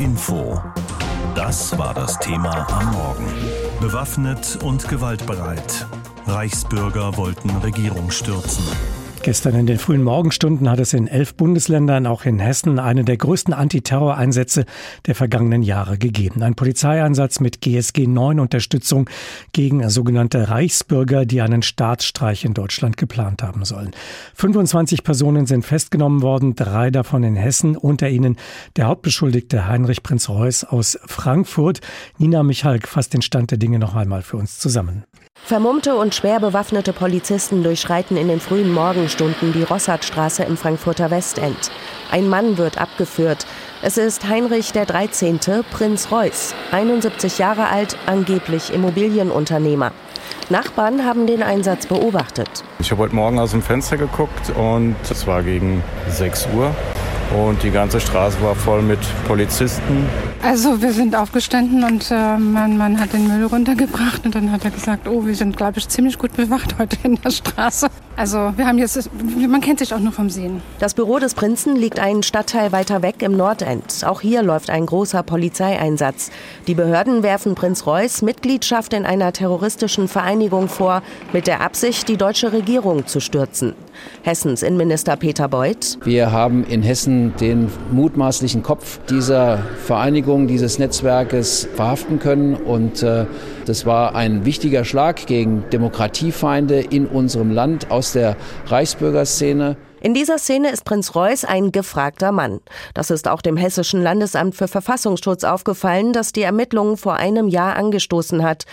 Info. Das war das Thema am Morgen. Bewaffnet und gewaltbereit. Reichsbürger wollten Regierung stürzen. Gestern in den frühen Morgenstunden hat es in elf Bundesländern, auch in Hessen, einen der größten Antiterroreinsätze der vergangenen Jahre gegeben. Ein Polizeieinsatz mit GSG 9 Unterstützung gegen sogenannte Reichsbürger, die einen Staatsstreich in Deutschland geplant haben sollen. 25 Personen sind festgenommen worden, drei davon in Hessen, unter ihnen der Hauptbeschuldigte Heinrich Prinz Reuß aus Frankfurt. Nina Michalk fasst den Stand der Dinge noch einmal für uns zusammen. Vermummte und schwer bewaffnete Polizisten durchschreiten in den frühen Morgenstunden die Rossardstraße im Frankfurter Westend. Ein Mann wird abgeführt. Es ist Heinrich der 13., Prinz Reuß, 71 Jahre alt, angeblich Immobilienunternehmer. Nachbarn haben den Einsatz beobachtet. Ich habe heute Morgen aus dem Fenster geguckt und es war gegen 6 Uhr. Und die ganze Straße war voll mit Polizisten. Also wir sind aufgestanden und äh, mein Mann hat den Müll runtergebracht und dann hat er gesagt, oh, wir sind, glaube ich, ziemlich gut bewacht heute in der Straße. Also wir haben jetzt, man kennt sich auch nur vom Sehen. Das Büro des Prinzen liegt einen Stadtteil weiter weg im Nordend. Auch hier läuft ein großer Polizeieinsatz. Die Behörden werfen Prinz Reuß Mitgliedschaft in einer terroristischen Vereinigung vor, mit der Absicht, die deutsche Regierung zu stürzen. Hessens Innenminister Peter Beuth. Wir haben in Hessen den mutmaßlichen Kopf dieser Vereinigung, dieses Netzwerkes verhaften können. Und äh, das war ein wichtiger Schlag gegen Demokratiefeinde in unserem Land aus der Reichsbürgerszene. In dieser Szene ist Prinz Reuß ein gefragter Mann. Das ist auch dem Hessischen Landesamt für Verfassungsschutz aufgefallen, das die Ermittlungen vor einem Jahr angestoßen hat.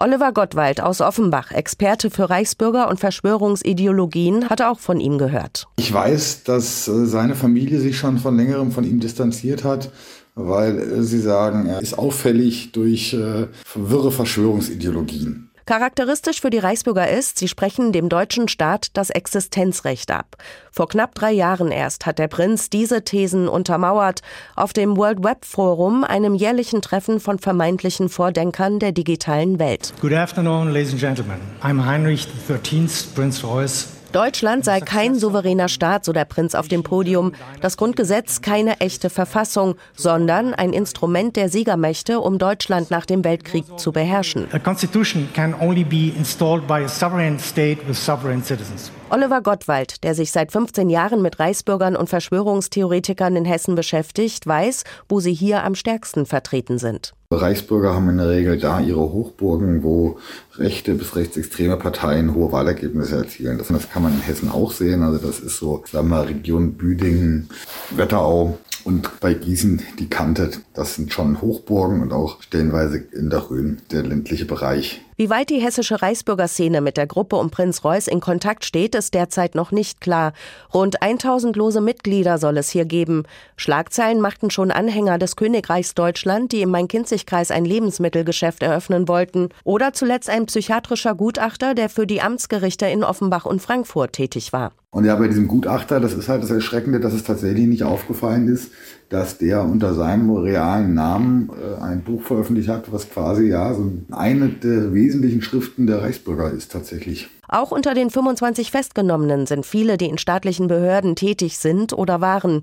Oliver Gottwald aus Offenbach, Experte für Reichsbürger und Verschwörungsideologien, hatte auch von ihm gehört. Ich weiß, dass äh, seine Familie sich schon von längerem von ihm distanziert hat, weil äh, sie sagen, er ist auffällig durch äh, wirre Verschwörungsideologien. Charakteristisch für die Reichsbürger ist, sie sprechen dem deutschen Staat das Existenzrecht ab. Vor knapp drei Jahren erst hat der Prinz diese Thesen untermauert auf dem World Web Forum, einem jährlichen Treffen von vermeintlichen Vordenkern der digitalen Welt. Good afternoon, ladies and gentlemen. I'm Heinrich XIII, Prince Reuß Deutschland sei kein souveräner Staat, so der Prinz auf dem Podium. Das Grundgesetz keine echte Verfassung, sondern ein Instrument der Siegermächte, um Deutschland nach dem Weltkrieg zu beherrschen. A constitution can only be installed by a sovereign state with sovereign citizens. Oliver Gottwald, der sich seit 15 Jahren mit Reichsbürgern und Verschwörungstheoretikern in Hessen beschäftigt, weiß, wo sie hier am stärksten vertreten sind. Reichsbürger haben in der Regel da ihre Hochburgen, wo rechte bis rechtsextreme Parteien hohe Wahlergebnisse erzielen. Das, das kann man in Hessen auch sehen. Also das ist so, sagen wir mal, Region Büdingen, Wetterau und bei Gießen die Kante. Das sind schon Hochburgen und auch stellenweise in der Rhön, der ländliche Bereich. Wie weit die hessische Reichsbürgerszene mit der Gruppe um Prinz Reuß in Kontakt steht, ist derzeit noch nicht klar. Rund 1000 lose Mitglieder soll es hier geben. Schlagzeilen machten schon Anhänger des Königreichs Deutschland, die im Main-Kinzig-Kreis ein Lebensmittelgeschäft eröffnen wollten. Oder zuletzt ein psychiatrischer Gutachter, der für die Amtsgerichte in Offenbach und Frankfurt tätig war. Und ja, bei diesem Gutachter, das ist halt das Erschreckende, dass es tatsächlich nicht aufgefallen ist, dass der unter seinem realen Namen äh, ein Buch veröffentlicht hat, was quasi ja so eine der wesentlichen Schriften der Reichsbürger ist tatsächlich. Auch unter den 25 Festgenommenen sind viele, die in staatlichen Behörden tätig sind oder waren.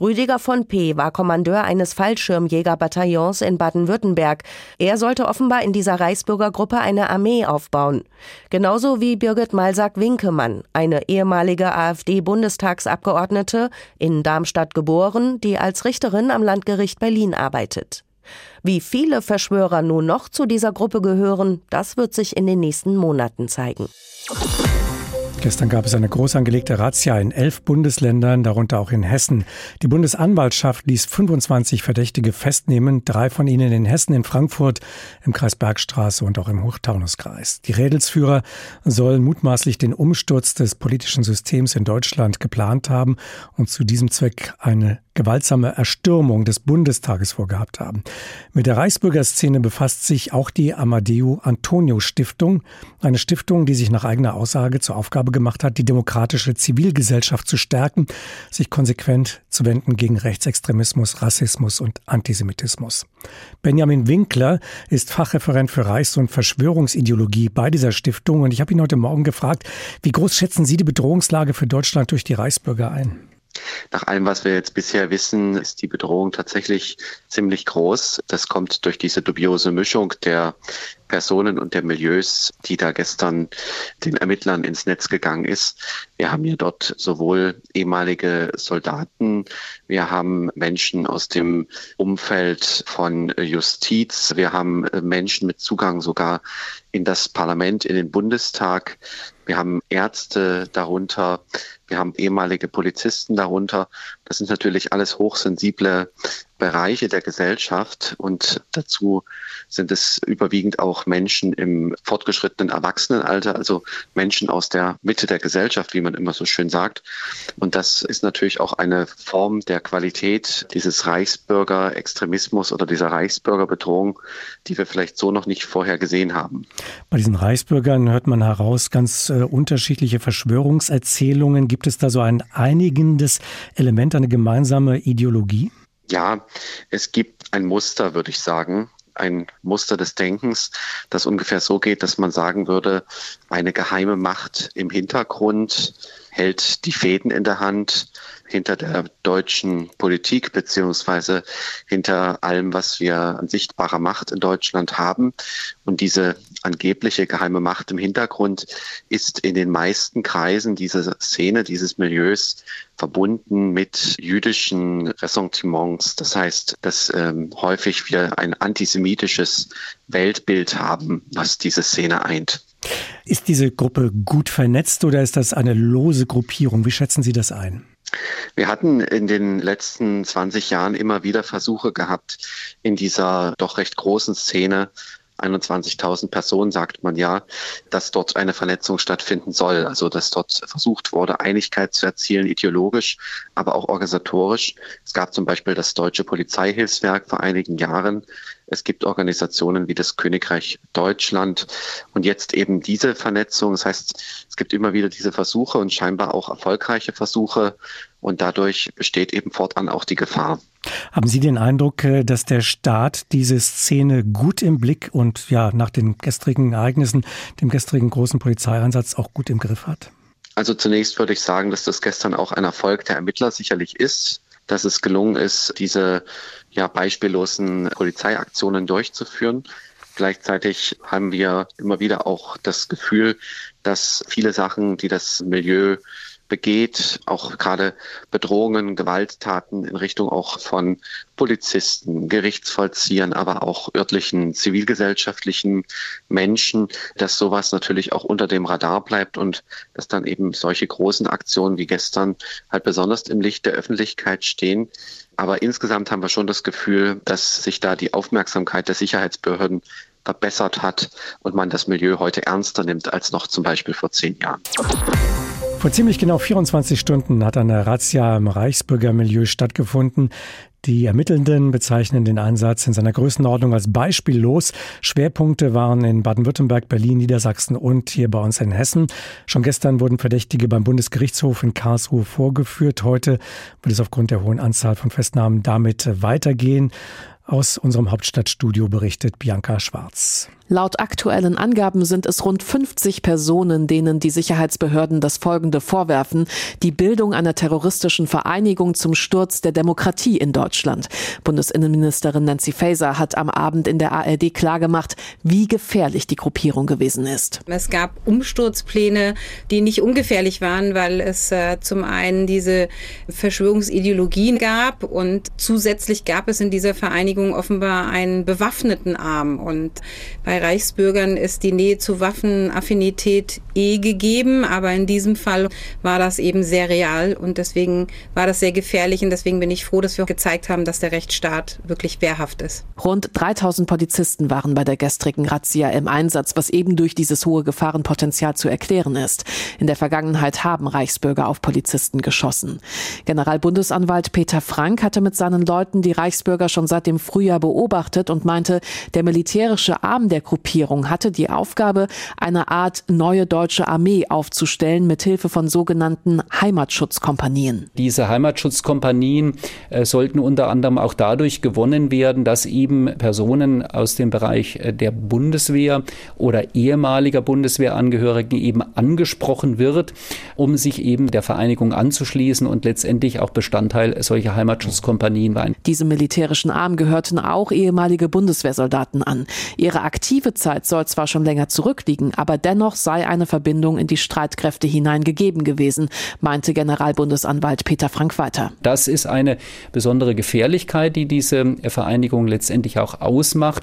Rüdiger von P. war Kommandeur eines Fallschirmjägerbataillons in Baden-Württemberg. Er sollte offenbar in dieser Reichsbürgergruppe eine Armee aufbauen. Genauso wie Birgit Malsack-Winkemann, eine ehemalige AfD-Bundestagsabgeordnete, in Darmstadt geboren, die als Richterin am Landgericht Berlin arbeitet. Wie viele Verschwörer nun noch zu dieser Gruppe gehören, das wird sich in den nächsten Monaten zeigen. Gestern gab es eine groß angelegte Razzia in elf Bundesländern, darunter auch in Hessen. Die Bundesanwaltschaft ließ 25 Verdächtige festnehmen, drei von ihnen in Hessen, in Frankfurt, im Kreis Bergstraße und auch im Hochtaunuskreis. Die Rädelsführer sollen mutmaßlich den Umsturz des politischen Systems in Deutschland geplant haben und zu diesem Zweck eine gewaltsame Erstürmung des Bundestages vorgehabt haben. Mit der Reichsbürgerszene befasst sich auch die Amadeo Antonio Stiftung, eine Stiftung, die sich nach eigener Aussage zur Aufgabe gemacht hat, die demokratische Zivilgesellschaft zu stärken, sich konsequent zu wenden gegen Rechtsextremismus, Rassismus und Antisemitismus. Benjamin Winkler ist Fachreferent für Reichs- und Verschwörungsideologie bei dieser Stiftung und ich habe ihn heute Morgen gefragt, wie groß schätzen Sie die Bedrohungslage für Deutschland durch die Reichsbürger ein? Nach allem, was wir jetzt bisher wissen, ist die Bedrohung tatsächlich ziemlich groß. Das kommt durch diese dubiose Mischung der Personen und der Milieus, die da gestern den Ermittlern ins Netz gegangen ist. Wir haben hier dort sowohl ehemalige Soldaten, wir haben Menschen aus dem Umfeld von Justiz, wir haben Menschen mit Zugang sogar in das Parlament, in den Bundestag. Wir haben Ärzte darunter, wir haben ehemalige Polizisten darunter. Das sind natürlich alles hochsensible Bereiche der Gesellschaft und dazu sind es überwiegend auch Menschen im fortgeschrittenen Erwachsenenalter, also Menschen aus der Mitte der Gesellschaft, wie man immer so schön sagt. Und das ist natürlich auch eine Form der Qualität dieses Reichsbürger-Extremismus oder dieser Reichsbürgerbedrohung, die wir vielleicht so noch nicht vorher gesehen haben. Bei diesen Reichsbürgern hört man heraus ganz äh, unterschiedliche Verschwörungserzählungen. Gibt es da so ein einigendes Element, eine gemeinsame Ideologie? Ja, es gibt ein Muster, würde ich sagen, ein Muster des Denkens, das ungefähr so geht, dass man sagen würde, eine geheime Macht im Hintergrund hält die Fäden in der Hand hinter der deutschen Politik beziehungsweise hinter allem, was wir an sichtbarer Macht in Deutschland haben. Und diese angebliche geheime Macht im Hintergrund ist in den meisten Kreisen dieser Szene, dieses Milieus verbunden mit jüdischen Ressentiments. Das heißt, dass ähm, häufig wir ein antisemitisches Weltbild haben, was diese Szene eint. Ist diese Gruppe gut vernetzt oder ist das eine lose Gruppierung? Wie schätzen Sie das ein? Wir hatten in den letzten 20 Jahren immer wieder Versuche gehabt, in dieser doch recht großen Szene 21.000 Personen, sagt man ja, dass dort eine Vernetzung stattfinden soll. Also dass dort versucht wurde, Einigkeit zu erzielen, ideologisch, aber auch organisatorisch. Es gab zum Beispiel das Deutsche Polizeihilfswerk vor einigen Jahren. Es gibt Organisationen wie das Königreich Deutschland und jetzt eben diese Vernetzung. Das heißt, es gibt immer wieder diese Versuche und scheinbar auch erfolgreiche Versuche und dadurch besteht eben fortan auch die Gefahr. Haben Sie den Eindruck, äh, dass der Staat diese Szene gut im Blick und ja nach den gestrigen Ereignissen, dem gestrigen großen Polizeieinsatz auch gut im Griff hat? Also zunächst würde ich sagen, dass das gestern auch ein Erfolg der Ermittler sicherlich ist, dass es gelungen ist, diese ja beispiellosen Polizeiaktionen durchzuführen. Gleichzeitig haben wir immer wieder auch das Gefühl, dass viele Sachen, die das Milieu begeht, auch gerade Bedrohungen, Gewalttaten in Richtung auch von Polizisten, Gerichtsvollziehern, aber auch örtlichen zivilgesellschaftlichen Menschen, dass sowas natürlich auch unter dem Radar bleibt und dass dann eben solche großen Aktionen wie gestern halt besonders im Licht der Öffentlichkeit stehen. Aber insgesamt haben wir schon das Gefühl, dass sich da die Aufmerksamkeit der Sicherheitsbehörden verbessert hat und man das Milieu heute ernster nimmt als noch zum Beispiel vor zehn Jahren. Vor ziemlich genau 24 Stunden hat eine Razzia im Reichsbürgermilieu stattgefunden. Die Ermittelnden bezeichnen den Einsatz in seiner Größenordnung als beispiellos. Schwerpunkte waren in Baden-Württemberg, Berlin, Niedersachsen und hier bei uns in Hessen. Schon gestern wurden Verdächtige beim Bundesgerichtshof in Karlsruhe vorgeführt. Heute wird es aufgrund der hohen Anzahl von Festnahmen damit weitergehen. Aus unserem Hauptstadtstudio berichtet Bianca Schwarz. Laut aktuellen Angaben sind es rund 50 Personen, denen die Sicherheitsbehörden das Folgende vorwerfen, die Bildung einer terroristischen Vereinigung zum Sturz der Demokratie in Deutschland. Bundesinnenministerin Nancy Faeser hat am Abend in der ARD klargemacht, wie gefährlich die Gruppierung gewesen ist. Es gab Umsturzpläne, die nicht ungefährlich waren, weil es äh, zum einen diese Verschwörungsideologien gab und zusätzlich gab es in dieser Vereinigung offenbar einen bewaffneten Arm und bei bei Reichsbürgern ist die Nähe zu Waffenaffinität eh gegeben, aber in diesem Fall war das eben sehr real und deswegen war das sehr gefährlich und deswegen bin ich froh, dass wir gezeigt haben, dass der Rechtsstaat wirklich wehrhaft ist. Rund 3000 Polizisten waren bei der gestrigen Razzia im Einsatz, was eben durch dieses hohe Gefahrenpotenzial zu erklären ist. In der Vergangenheit haben Reichsbürger auf Polizisten geschossen. Generalbundesanwalt Peter Frank hatte mit seinen Leuten die Reichsbürger schon seit dem Frühjahr beobachtet und meinte, der militärische Arm der Gruppierung hatte die Aufgabe, eine Art neue deutsche Armee aufzustellen mit Hilfe von sogenannten Heimatschutzkompanien. Diese Heimatschutzkompanien äh, sollten unter anderem auch dadurch gewonnen werden, dass eben Personen aus dem Bereich äh, der Bundeswehr oder ehemaliger Bundeswehrangehörigen eben angesprochen wird, um sich eben der Vereinigung anzuschließen und letztendlich auch Bestandteil solcher Heimatschutzkompanien waren. Diesem militärischen Arm gehörten auch ehemalige Bundeswehrsoldaten an. Ihre aktive Zeit soll zwar schon länger zurückliegen, aber dennoch sei eine Verbindung in die Streitkräfte hinein gegeben gewesen, meinte Generalbundesanwalt Peter Frank weiter. Das ist eine besondere Gefährlichkeit, die diese Vereinigung letztendlich auch ausmacht.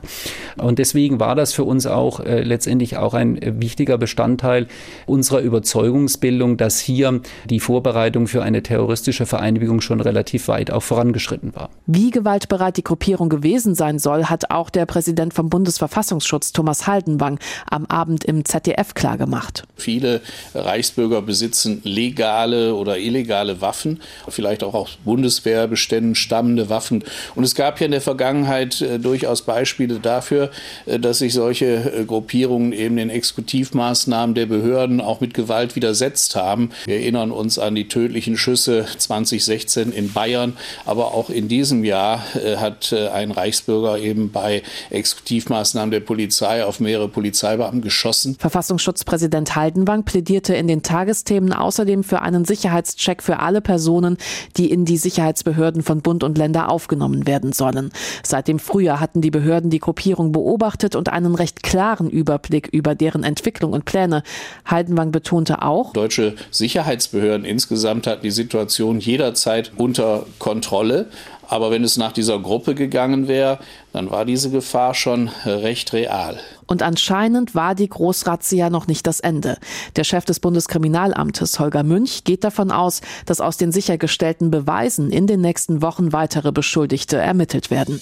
Und deswegen war das für uns auch äh, letztendlich auch ein wichtiger Bestandteil unserer Überzeugungsbildung, dass hier die Vorbereitung für eine terroristische Vereinigung schon relativ weit auch vorangeschritten war. Wie gewaltbereit die Gruppierung gewesen sein soll, hat auch der Präsident vom Bundesverfassungsschutz Thomas Haldenwang am Abend im ZDF klargemacht. Viele Reichsbürger besitzen legale oder illegale Waffen, vielleicht auch aus Bundeswehrbeständen stammende Waffen. Und es gab ja in der Vergangenheit äh, durchaus Beispiele dafür, äh, dass sich solche äh, Gruppierungen eben den Exekutivmaßnahmen der Behörden auch mit Gewalt widersetzt haben. Wir erinnern uns an die tödlichen Schüsse 2016 in Bayern, aber auch in diesem Jahr hat ein Reichsbürger eben bei Exekutivmaßnahmen der Polizei auf mehrere Polizeibeamten geschossen. Verfassungsschutzpräsident Haldenwang plädierte in den Tagesthemen außerdem für einen Sicherheitscheck für alle Personen, die in die Sicherheitsbehörden von Bund und Länder aufgenommen werden sollen. Seit dem Frühjahr hatten die Behörden die Gruppierung beobachtet und einen recht klaren Überblick über deren Entwicklung und Pläne. Heidenwang betonte auch, deutsche Sicherheitsbehörden insgesamt hatten die Situation jederzeit unter Kontrolle. Aber wenn es nach dieser Gruppe gegangen wäre, dann war diese Gefahr schon recht real. Und anscheinend war die Großrazzia noch nicht das Ende. Der Chef des Bundeskriminalamtes, Holger Münch, geht davon aus, dass aus den sichergestellten Beweisen in den nächsten Wochen weitere Beschuldigte ermittelt werden.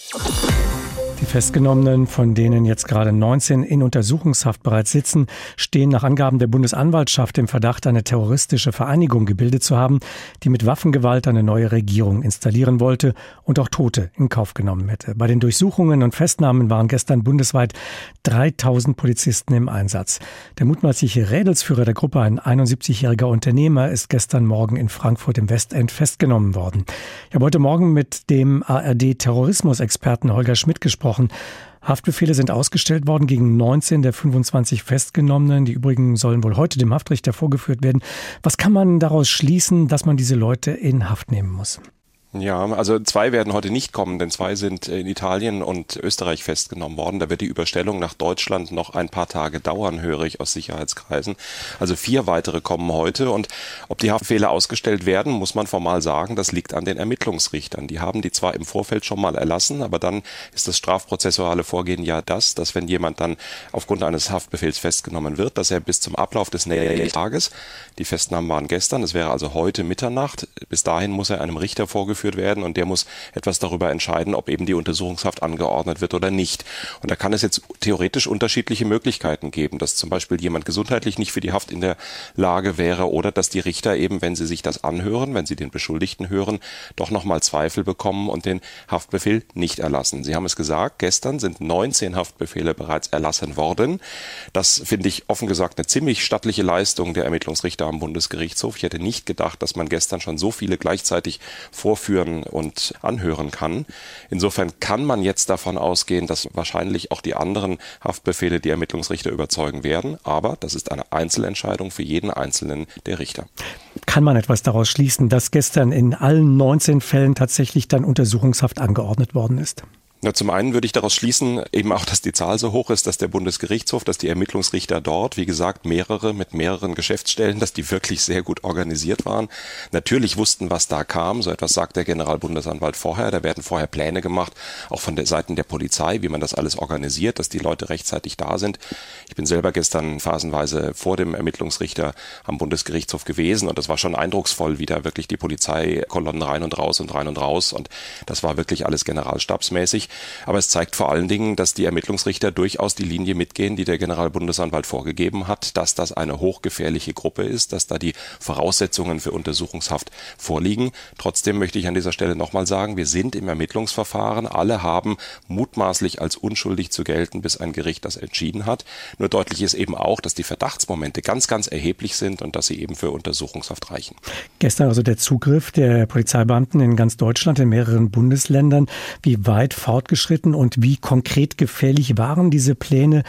Die Festgenommenen, von denen jetzt gerade 19 in Untersuchungshaft bereits sitzen, stehen nach Angaben der Bundesanwaltschaft im Verdacht, eine terroristische Vereinigung gebildet zu haben, die mit Waffengewalt eine neue Regierung installieren wollte und auch Tote in Kauf genommen hätte. Bei den Durchsuchungen und Festnahmen waren gestern bundesweit 3000 Polizisten im Einsatz. Der mutmaßliche Rädelsführer der Gruppe, ein 71-jähriger Unternehmer, ist gestern Morgen in Frankfurt im Westend festgenommen worden. Ich habe heute Morgen mit dem ARD-Terrorismusexperten Holger Schmidt gesprochen gesprochen. Haftbefehle sind ausgestellt worden gegen 19 der 25 Festgenommenen. Die übrigen sollen wohl heute dem Haftrichter vorgeführt werden. Was kann man daraus schließen, dass man diese Leute in Haft nehmen muss? Ja, also zwei werden heute nicht kommen, denn zwei sind in Italien und Österreich festgenommen worden. Da wird die Überstellung nach Deutschland noch ein paar Tage dauern, höre ich aus Sicherheitskreisen. Also vier weitere kommen heute und ob die Haftfehler ausgestellt werden, muss man formal sagen, das liegt an den Ermittlungsrichtern. Die haben die zwar im Vorfeld schon mal erlassen, aber dann ist das strafprozessuale Vorgehen ja das, dass wenn jemand dann aufgrund eines Haftbefehls festgenommen wird, dass er bis zum Ablauf des nächsten Tages, die Festnahmen waren gestern, es wäre also heute Mitternacht, bis dahin muss er einem Richter vorgeführt durchgeführt werden und der muss etwas darüber entscheiden, ob eben die Untersuchungshaft angeordnet wird oder nicht. Und da kann es jetzt theoretisch unterschiedliche Möglichkeiten geben, dass zum Beispiel jemand gesundheitlich nicht für die Haft in der Lage wäre oder dass die Richter eben, wenn sie sich das anhören, wenn sie den Beschuldigten hören, doch nochmal Zweifel bekommen und den Haftbefehl nicht erlassen. Sie haben es gesagt, gestern sind 19 Haftbefehle bereits erlassen worden. Das finde ich offen gesagt eine ziemlich stattliche Leistung der Ermittlungsrichter am Bundesgerichtshof. Ich hätte nicht gedacht, dass man gestern schon so viele gleichzeitig vorführt ausführen und anhören kann. Insofern kann man jetzt davon ausgehen, dass wahrscheinlich auch die anderen Haftbefehle die Ermittlungsrichter überzeugen werden. Aber das ist eine Einzelentscheidung für jeden einzelnen der Richter. Kann man etwas daraus schließen, dass gestern in allen 19 Fällen tatsächlich dann Untersuchungshaft angeordnet worden ist? Na, zum einen würde ich daraus schließen, eben auch, dass die Zahl so hoch ist, dass der Bundesgerichtshof, dass die Ermittlungsrichter dort, wie gesagt, mehrere mit mehreren Geschäftsstellen, dass die wirklich sehr gut organisiert waren, natürlich wussten, was da kam. So etwas sagt der Generalbundesanwalt vorher. Da werden vorher Pläne gemacht, auch von der Seiten der Polizei, wie man das alles organisiert, dass die Leute rechtzeitig da sind. Ich bin selber gestern phasenweise vor dem Ermittlungsrichter am Bundesgerichtshof gewesen und das war schon eindrucksvoll, wie da wirklich die Polizeikolonnen rein und raus und rein und raus und das war wirklich alles generalstabsmäßig. Aber es zeigt vor allen Dingen, dass die Ermittlungsrichter durchaus die Linie mitgehen, die der Generalbundesanwalt vorgegeben hat, dass das eine hochgefährliche Gruppe ist, dass da die Voraussetzungen für Untersuchungshaft vorliegen. Trotzdem möchte ich an dieser Stelle nochmal sagen, wir sind im Ermittlungsverfahren. Alle haben mutmaßlich als unschuldig zu gelten, bis ein Gericht das entschieden hat. Nur deutlich ist eben auch, dass die Verdachtsmomente ganz, ganz erheblich sind und dass sie eben für Untersuchungshaft reichen. Gestern also der Zugriff der Polizeibeamten in ganz Deutschland, in mehreren Bundesländern. Wie weit fortgeschritten und wie konkret gefährlich waren diese Pläne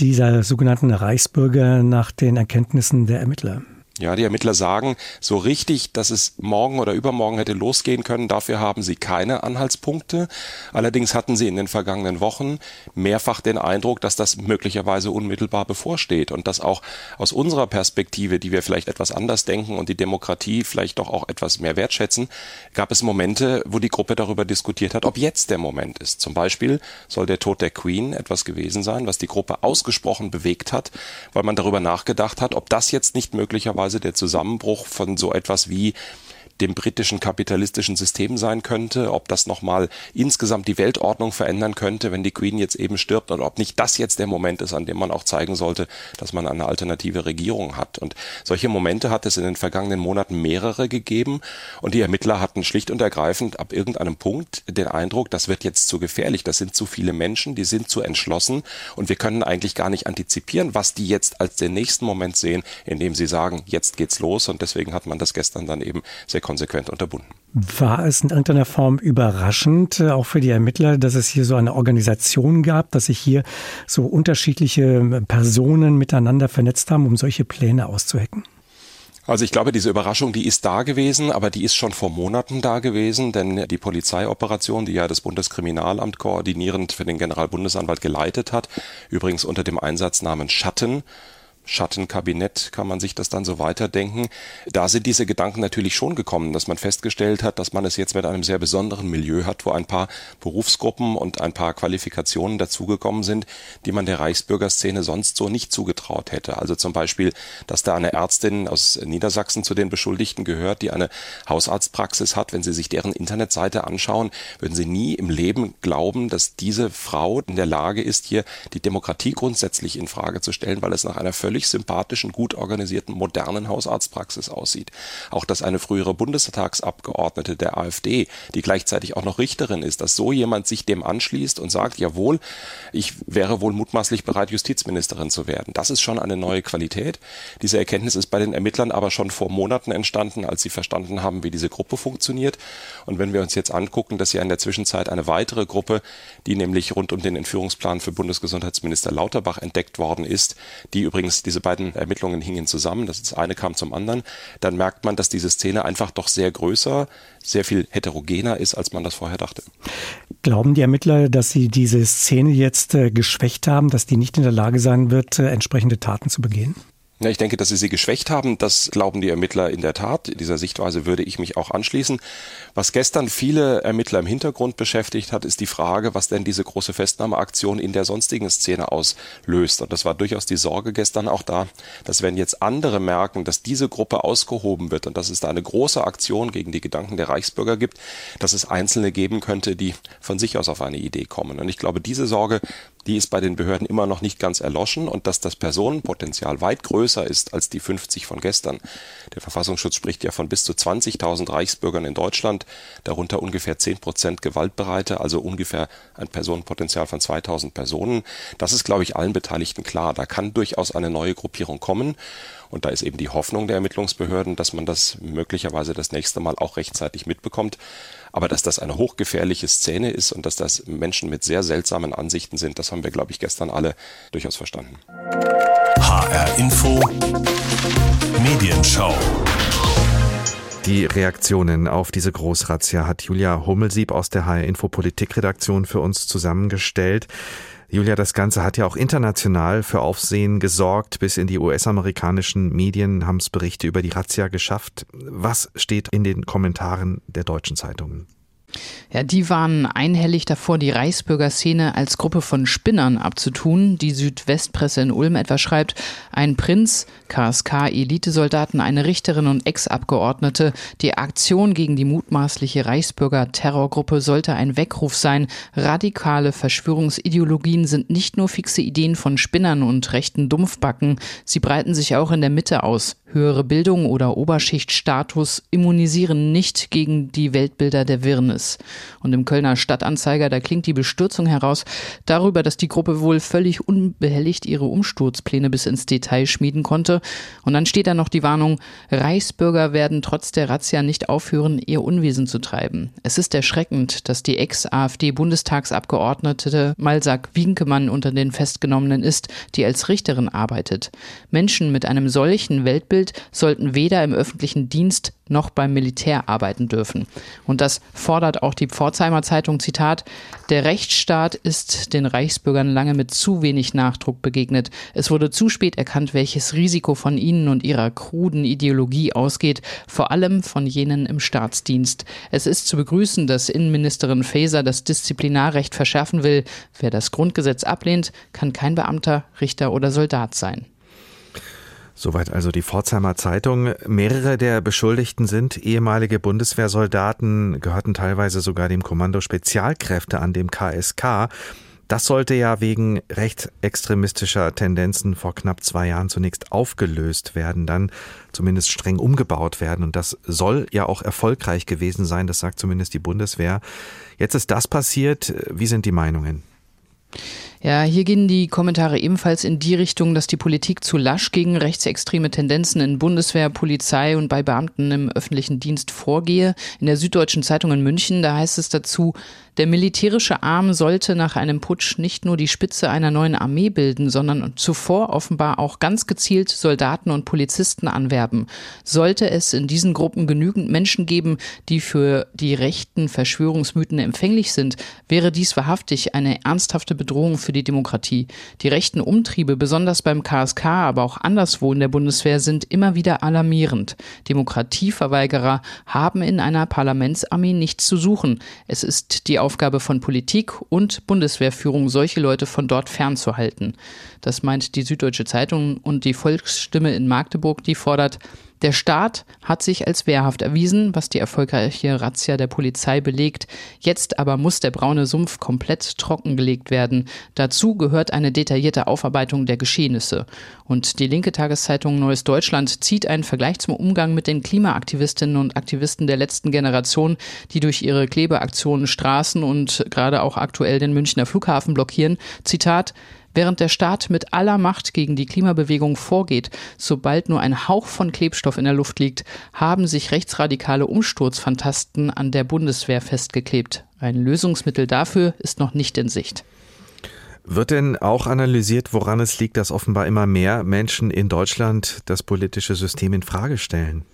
dieser sogenannten Reichsbürger nach den Erkenntnissen der Ermittler? Ja, die Ermittler sagen so richtig, dass es morgen oder übermorgen hätte losgehen können. Dafür haben sie keine Anhaltspunkte. Allerdings hatten sie in den vergangenen Wochen mehrfach den Eindruck, dass das möglicherweise unmittelbar bevorsteht und dass auch aus unserer Perspektive, die wir vielleicht etwas anders denken und die Demokratie vielleicht doch auch etwas mehr wertschätzen, gab es Momente, wo die Gruppe darüber diskutiert hat, ob jetzt der Moment ist. Zum Beispiel soll der Tod der Queen etwas gewesen sein, was die Gruppe ausgesprochen bewegt hat, weil man darüber nachgedacht hat, ob das jetzt nicht möglicherweise möglicherweise der Zusammenbruch von so etwas wie dem britischen kapitalistischen System sein könnte, ob das nochmal insgesamt die Weltordnung verändern könnte, wenn die Queen jetzt eben stirbt und ob nicht das jetzt der Moment ist, an dem man auch zeigen sollte, dass man eine alternative Regierung hat. Und solche Momente hat es in den vergangenen Monaten mehrere gegeben. Und die Ermittler hatten schlicht und ergreifend ab irgendeinem Punkt den Eindruck, das wird jetzt zu gefährlich, das sind zu viele Menschen, die sind zu entschlossen. Und wir können eigentlich gar nicht antizipieren, was die jetzt als den nächsten Moment sehen, in dem sie sagen, jetzt geht's los. Und deswegen hat man das gestern dann eben sehr konsequent unterbunden. War es in irgendeiner Form überraschend, äh, auch für die Ermittler, dass es hier so eine Organisation gab, dass sich hier so unterschiedliche äh, Personen miteinander vernetzt haben, um solche Pläne auszuhacken? Also ich glaube, diese Überraschung, die ist da gewesen, aber die ist schon vor Monaten da gewesen, denn die Polizeioperation, die ja das Bundeskriminalamt koordinierend für den Generalbundesanwalt geleitet hat, übrigens unter dem Einsatznamen Schatten, Schattenkabinett kann man sich das dann so weiterdenken. Da sind diese Gedanken natürlich schon gekommen, dass man festgestellt hat, dass man es jetzt mit einem sehr besonderen Milieu hat, wo ein paar Berufsgruppen und ein paar Qualifikationen dazugekommen sind, die man der Reichsbürgerszene sonst so nicht zugetraut hätte. Also zum Beispiel, dass da eine Ärztin aus Niedersachsen zu den Beschuldigten gehört, die eine Hausarztpraxis hat. Wenn Sie sich deren Internetseite anschauen, würden Sie nie im Leben glauben, dass diese Frau in der Lage ist, hier die Demokratie grundsätzlich in Frage zu stellen, weil es nach einer völlig völlig sympathischen, gut organisierten, modernen Hausarztpraxis aussieht. Auch dass eine frühere Bundestagsabgeordnete der AfD, die gleichzeitig auch noch Richterin ist, dass so jemand sich dem anschließt und sagt, jawohl, ich wäre wohl mutmaßlich bereit, Justizministerin zu werden. Das ist schon eine neue Qualität. Diese Erkenntnis ist bei den Ermittlern aber schon vor Monaten entstanden, als sie verstanden haben, wie diese Gruppe funktioniert. Und wenn wir uns jetzt angucken, dass ja in der Zwischenzeit eine weitere Gruppe, die nämlich rund um den Entführungsplan für Bundesgesundheitsminister Lauterbach entdeckt worden ist, die übrigens diese beiden Ermittlungen hingen zusammen, das eine kam zum anderen, dann merkt man, dass diese Szene einfach doch sehr größer, sehr viel heterogener ist, als man das vorher dachte. Glauben die Ermittler, dass sie diese Szene jetzt äh, geschwächt haben, dass die nicht in der Lage sein wird, äh, entsprechende Taten zu begehen? Ja, ich denke, dass sie sie geschwächt haben. Das glauben die Ermittler in der Tat. Dieser Sichtweise würde ich mich auch anschließen. Was gestern viele Ermittler im Hintergrund beschäftigt hat, ist die Frage, was denn diese große Festnahmeaktion in der sonstigen Szene auslöst. Und das war durchaus die Sorge gestern auch da, dass wenn jetzt andere merken, dass diese Gruppe ausgehoben wird und dass es da eine große Aktion gegen die Gedanken der Reichsbürger gibt, dass es Einzelne geben könnte, die von sich aus auf eine Idee kommen. Und ich glaube, diese Sorge die ist bei den Behörden immer noch nicht ganz erloschen und dass das Personenpotenzial weit größer ist als die 50 von gestern. Der Verfassungsschutz spricht ja von bis zu 20.000 Reichsbürgern in Deutschland, darunter ungefähr 10 Prozent Gewaltbereite, also ungefähr ein Personenpotenzial von 2000 Personen. Das ist, glaube ich, allen Beteiligten klar. Da kann durchaus eine neue Gruppierung kommen. Und da ist eben die Hoffnung der Ermittlungsbehörden, dass man das möglicherweise das nächste Mal auch rechtzeitig mitbekommt. Aber dass das eine hochgefährliche Szene ist und dass das Menschen mit sehr seltsamen Ansichten sind, das haben wir, glaube ich, gestern alle durchaus verstanden. HR Info Medienschau. Die Reaktionen auf diese Großrazzia hat Julia Hummelsieb aus der HR Info Politikredaktion für uns zusammengestellt. Julia, das Ganze hat ja auch international für Aufsehen gesorgt. Bis in die US-amerikanischen Medien haben es Berichte über die Razzia geschafft. Was steht in den Kommentaren der deutschen Zeitungen? Ja, die waren einhellig davor, die Reichsbürger Szene als Gruppe von Spinnern abzutun. Die Südwestpresse in Ulm etwa schreibt, ein Prinz, KSK-Elitesoldaten, eine Richterin und Ex-Abgeordnete. Die Aktion gegen die mutmaßliche Reichsbürger-Terrorgruppe sollte ein Weckruf sein. Radikale Verschwörungsideologien sind nicht nur fixe Ideen von Spinnern und rechten Dumpfbacken, sie breiten sich auch in der Mitte aus. Höhere Bildung oder Oberschichtstatus immunisieren nicht gegen die Weltbilder der Wirrnis. Und im Kölner Stadtanzeiger, da klingt die Bestürzung heraus darüber, dass die Gruppe wohl völlig unbehelligt ihre Umsturzpläne bis ins Detail schmieden konnte. Und dann steht da noch die Warnung, Reichsbürger werden trotz der Razzia nicht aufhören, ihr Unwesen zu treiben. Es ist erschreckend, dass die Ex-AfD-Bundestagsabgeordnete Malsak Winkemann unter den Festgenommenen ist, die als Richterin arbeitet. Menschen mit einem solchen Weltbild Bild sollten weder im öffentlichen Dienst noch beim Militär arbeiten dürfen. Und das fordert auch die Pforzheimer Zeitung, Zitat, der Rechtsstaat ist den Reichsbürgern lange mit zu wenig Nachdruck begegnet. Es wurde zu spät erkannt, welches Risiko von ihnen und ihrer kruden Ideologie ausgeht, vor allem von jenen im Staatsdienst. Es ist zu begrüßen, dass Innenministerin Faeser das Disziplinarrecht verschärfen will. Wer das Grundgesetz ablehnt, kann kein Beamter, Richter oder Soldat sein. Soweit also die Pforzheimer Zeitung. Mehrere der Beschuldigten sind ehemalige Bundeswehrsoldaten, gehörten teilweise sogar dem Kommando Spezialkräfte an dem KSK. Das sollte ja wegen rechtsextremistischer Tendenzen vor knapp zwei Jahren zunächst aufgelöst werden, dann zumindest streng umgebaut werden. Und das soll ja auch erfolgreich gewesen sein, das sagt zumindest die Bundeswehr. Jetzt ist das passiert. Wie sind die Meinungen? Ja, hier gehen die Kommentare ebenfalls in die Richtung, dass die Politik zu lasch gegen rechtsextreme Tendenzen in Bundeswehr, Polizei und bei Beamten im öffentlichen Dienst vorgehe. In der Süddeutschen Zeitung in München, da heißt es dazu, der militärische Arm sollte nach einem Putsch nicht nur die Spitze einer neuen Armee bilden, sondern zuvor offenbar auch ganz gezielt Soldaten und Polizisten anwerben. Sollte es in diesen Gruppen genügend Menschen geben, die für die rechten Verschwörungsmythen empfänglich sind, wäre dies wahrhaftig eine ernsthafte Bedrohung für die Demokratie. Die rechten Umtriebe, besonders beim KSK, aber auch anderswo in der Bundeswehr, sind immer wieder alarmierend. Demokratieverweigerer haben in einer Parlamentsarmee nichts zu suchen. Es ist die Aufgabe von Politik und Bundeswehrführung, solche Leute von dort fernzuhalten. Das meint die Süddeutsche Zeitung und die Volksstimme in Magdeburg, die fordert, der Staat hat sich als wehrhaft erwiesen, was die erfolgreiche Razzia der Polizei belegt. Jetzt aber muss der braune Sumpf komplett trockengelegt werden. Dazu gehört eine detaillierte Aufarbeitung der Geschehnisse. Und die linke Tageszeitung Neues Deutschland zieht einen Vergleich zum Umgang mit den Klimaaktivistinnen und Aktivisten der letzten Generation, die durch ihre Klebeaktionen Straßen und gerade auch aktuell den Münchner Flughafen blockieren. Zitat Während der Staat mit aller Macht gegen die Klimabewegung vorgeht, sobald nur ein Hauch von Klebstoff in der Luft liegt, haben sich rechtsradikale Umsturzfantasten an der Bundeswehr festgeklebt. Ein Lösungsmittel dafür ist noch nicht in Sicht. Wird denn auch analysiert, woran es liegt, dass offenbar immer mehr Menschen in Deutschland das politische System in Frage stellen?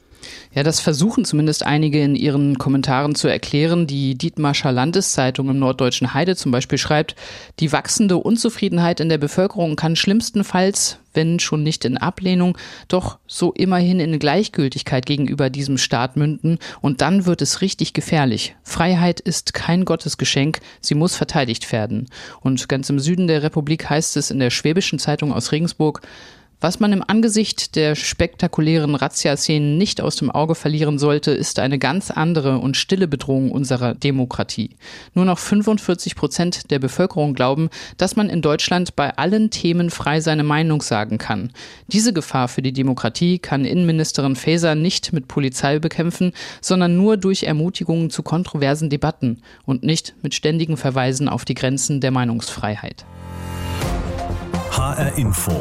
Ja, das versuchen zumindest einige in ihren Kommentaren zu erklären. Die Dietmarscher Landeszeitung im norddeutschen Heide zum Beispiel schreibt, die wachsende Unzufriedenheit in der Bevölkerung kann schlimmstenfalls, wenn schon nicht in Ablehnung, doch so immerhin in Gleichgültigkeit gegenüber diesem Staat münden und dann wird es richtig gefährlich. Freiheit ist kein Gottesgeschenk, sie muss verteidigt werden. Und ganz im Süden der Republik heißt es in der Schwäbischen Zeitung aus Regensburg, was man im Angesicht der spektakulären Razzia-Szenen nicht aus dem Auge verlieren sollte, ist eine ganz andere und stille Bedrohung unserer Demokratie. Nur noch 45 Prozent der Bevölkerung glauben, dass man in Deutschland bei allen Themen frei seine Meinung sagen kann. Diese Gefahr für die Demokratie kann Innenministerin Faeser nicht mit Polizei bekämpfen, sondern nur durch Ermutigungen zu kontroversen Debatten und nicht mit ständigen Verweisen auf die Grenzen der Meinungsfreiheit. HR Info